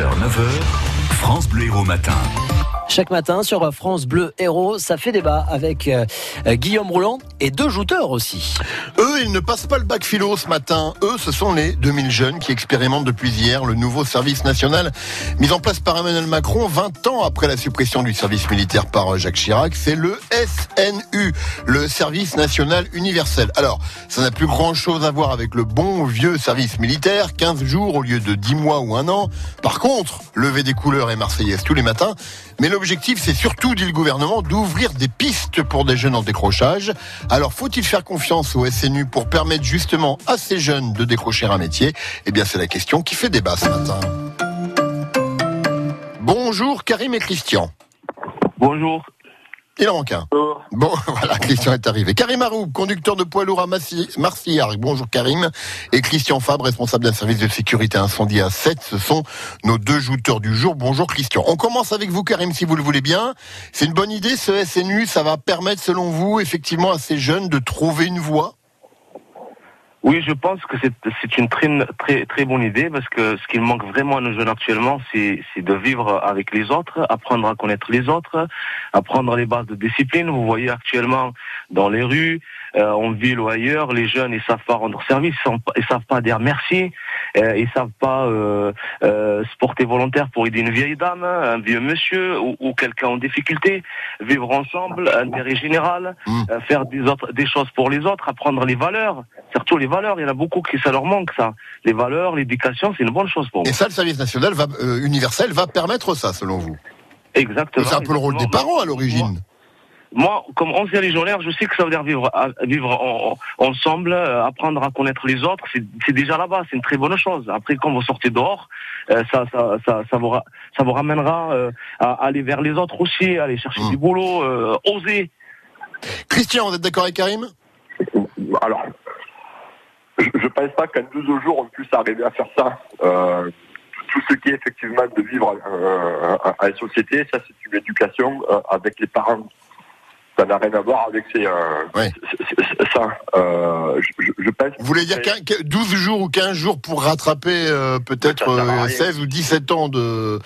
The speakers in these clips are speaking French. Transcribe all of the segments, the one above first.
6h, 9h, France Bleu Héros Matin. Chaque matin sur France Bleu Héros, ça fait débat avec euh, Guillaume Rouland et deux jouteurs aussi. Eux, ils ne passent pas le bac philo ce matin. Eux, ce sont les 2000 jeunes qui expérimentent depuis hier le nouveau service national mis en place par Emmanuel Macron 20 ans après la suppression du service militaire par Jacques Chirac. C'est le SNU, le service national universel. Alors, ça n'a plus grand chose à voir avec le bon vieux service militaire, 15 jours au lieu de 10 mois ou un an. Par contre, lever des couleurs et marseillaise tous les matins. Mais l'objectif, c'est surtout, dit le gouvernement, d'ouvrir des pistes pour des jeunes en décrochage. Alors, faut-il faire confiance au SNU pour permettre justement à ces jeunes de décrocher un métier? Eh bien, c'est la question qui fait débat ce matin. Bonjour Karim et Christian. Bonjour. Il en manque un. Bon, voilà, Christian est arrivé. Karim Haroub, conducteur de poids lourd à. Bonjour Karim. Et Christian Fabre, responsable d'un service de sécurité incendie à 7. Ce sont nos deux jouteurs du jour. Bonjour Christian. On commence avec vous Karim, si vous le voulez bien. C'est une bonne idée, ce SNU. Ça va permettre, selon vous, effectivement, à ces jeunes de trouver une voie oui, je pense que c'est une très, très, très bonne idée parce que ce qui manque vraiment à nos jeunes actuellement, c'est de vivre avec les autres, apprendre à connaître les autres, apprendre les bases de discipline. Vous voyez actuellement dans les rues, euh, en ville ou ailleurs, les jeunes ils savent pas rendre service, ils, savent pas dire merci, euh, ils savent pas euh, euh, se porter volontaire pour aider une vieille dame, un vieux monsieur ou, ou quelqu'un en difficulté, vivre ensemble, intérêt général, mmh. euh, faire des autres des choses pour les autres, apprendre les valeurs, surtout les valeurs. Il y en a beaucoup qui ça leur manque ça. Les valeurs, l'éducation, c'est une bonne chose pour moi. Et ça, le service national va, euh, universel va permettre ça, selon vous? Exactement. C'est un peu le rôle des parents à l'origine. Moi, comme ancien légionnaire, je sais que ça veut dire vivre, vivre ensemble, euh, apprendre à connaître les autres. C'est déjà là-bas, c'est une très bonne chose. Après, quand vous sortez dehors, euh, ça, ça, ça, ça, vous, ça vous ramènera à aller vers les autres aussi, aller chercher mmh. du boulot, oser. Christian, vous êtes d'accord avec Karim? Je ne pense pas qu'en 12 jours, on puisse arriver à faire ça. Euh, tout ce qui est effectivement de vivre euh, à la société, ça c'est une éducation euh, avec les parents. Ça n'a rien à voir avec ces, ouais. ça. Je, je, pense Vous voulez dire 12 jours ou 15 jours pour rattraper peut-être 16 ou 17 ans de,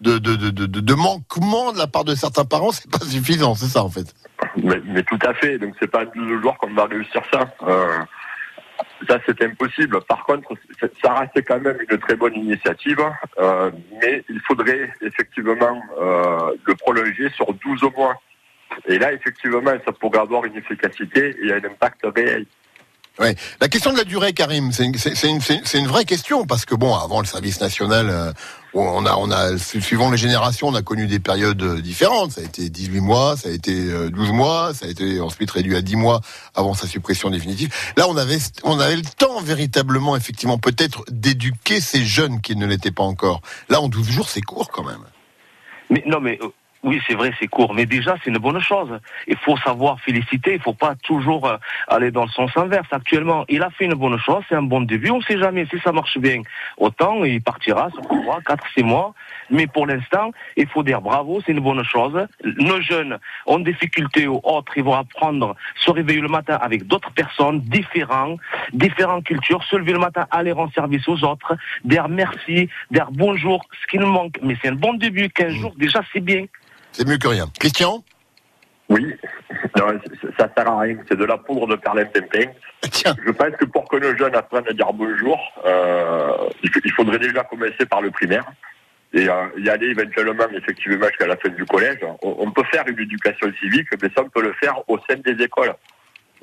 de, de, de, de, manquement de la part de certains parents, c'est pas suffisant, c'est ça en fait. Mais, mais, tout à fait. Donc c'est pas en 12 jours qu'on va réussir ça. Ça, c'est impossible. Par contre, ça reste quand même une très bonne initiative, euh, mais il faudrait effectivement euh, le prolonger sur 12 mois. Et là, effectivement, ça pourrait avoir une efficacité et un impact réel. Ouais. La question de la durée, Karim, c'est une, vraie question parce que bon, avant le service national, euh, on a, on a, suivant les générations, on a connu des périodes euh, différentes. Ça a été 18 mois, ça a été 12 euh, mois, ça a été ensuite réduit à 10 mois avant sa suppression définitive. Là, on avait, on avait le temps véritablement, effectivement, peut-être d'éduquer ces jeunes qui ne l'étaient pas encore. Là, en 12 jours, c'est court quand même. Mais non, mais oui, c'est vrai, c'est court, mais déjà c'est une bonne chose. Il faut savoir féliciter, il faut pas toujours euh, aller dans le sens inverse. Actuellement, il a fait une bonne chose, c'est un bon début. On ne sait jamais si ça marche bien. Autant il partira sur 3, 4, 6 mois. Mais pour l'instant, il faut dire bravo, c'est une bonne chose. Nos jeunes ont des difficultés ou autres, ils vont apprendre, se réveiller le matin avec d'autres personnes différentes, différentes cultures, se lever le matin, aller rendre service aux autres, dire merci, dire bonjour, ce qui nous manque. Mais c'est un bon début, 15 jours, déjà c'est bien. C'est mieux que rien. Christian Oui, non, ça sert à rien. C'est de la poudre de perlimpinpin. Je pense que pour que nos jeunes apprennent à dire bonjour, euh, il faudrait déjà commencer par le primaire et euh, y aller éventuellement effectivement jusqu'à la fin du collège. On, peut faire une éducation civique, mais ça on peut le faire au sein des écoles.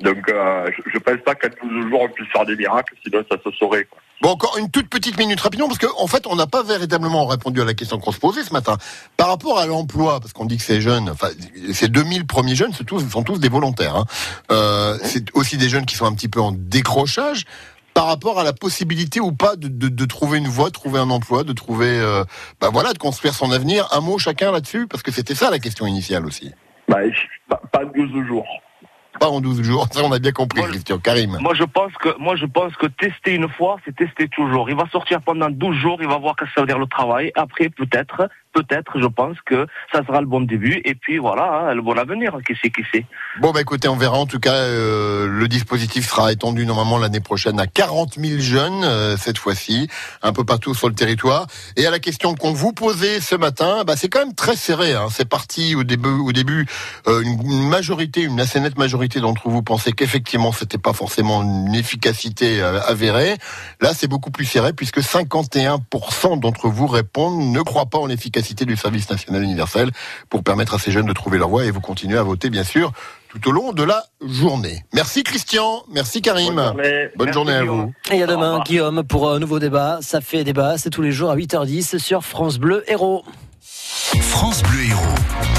Donc euh, je ne pense pas qu'à 12 jours on puisse faire des miracles, sinon ça se saurait. Quoi. Bon, encore une toute petite minute rapidement, parce qu'en en fait, on n'a pas véritablement répondu à la question qu'on se posait ce matin. Par rapport à l'emploi, parce qu'on dit que ces jeunes, enfin, ces 2000 premiers jeunes, sont tous, sont tous des volontaires. Hein. Euh, c'est aussi des jeunes qui sont un petit peu en décrochage par rapport à la possibilité ou pas de, de, de trouver une voie, de trouver un emploi, de trouver, euh, bah voilà, de construire son avenir. Un mot chacun là-dessus, parce que c'était ça la question initiale aussi. Bah, pas 12 jours pas en 12 jours. Ça, on a bien compris, Christian. Karim. Moi, je pense que, moi, je pense que tester une fois, c'est tester toujours. Il va sortir pendant 12 jours, il va voir que ça veut dire le travail. Après, peut-être, peut-être, je pense que ça sera le bon début. Et puis voilà, hein, le bon avenir. Qui sait, qui sait. Bon, bah écoutez, on verra. En tout cas, euh, le dispositif sera étendu normalement l'année prochaine à 40 000 jeunes euh, cette fois-ci, un peu partout sur le territoire. Et à la question qu'on vous posait ce matin, bah, c'est quand même très serré. Hein. C'est parti au début, au début, euh, une majorité, une assez nette majorité d'entre vous pensaient qu'effectivement, c'était pas forcément une efficacité avérée. Là, c'est beaucoup plus serré puisque 51% d'entre vous répondent ne croient pas en l'efficacité du service national universel pour permettre à ces jeunes de trouver leur voie. Et vous continuez à voter, bien sûr, tout au long de la journée. Merci Christian, merci Karim. Bonne journée, à vous. Et à demain, Guillaume, pour un nouveau débat. Ça fait débat, c'est tous les jours à 8h10 sur France Bleu Héros. France Bleu Héros.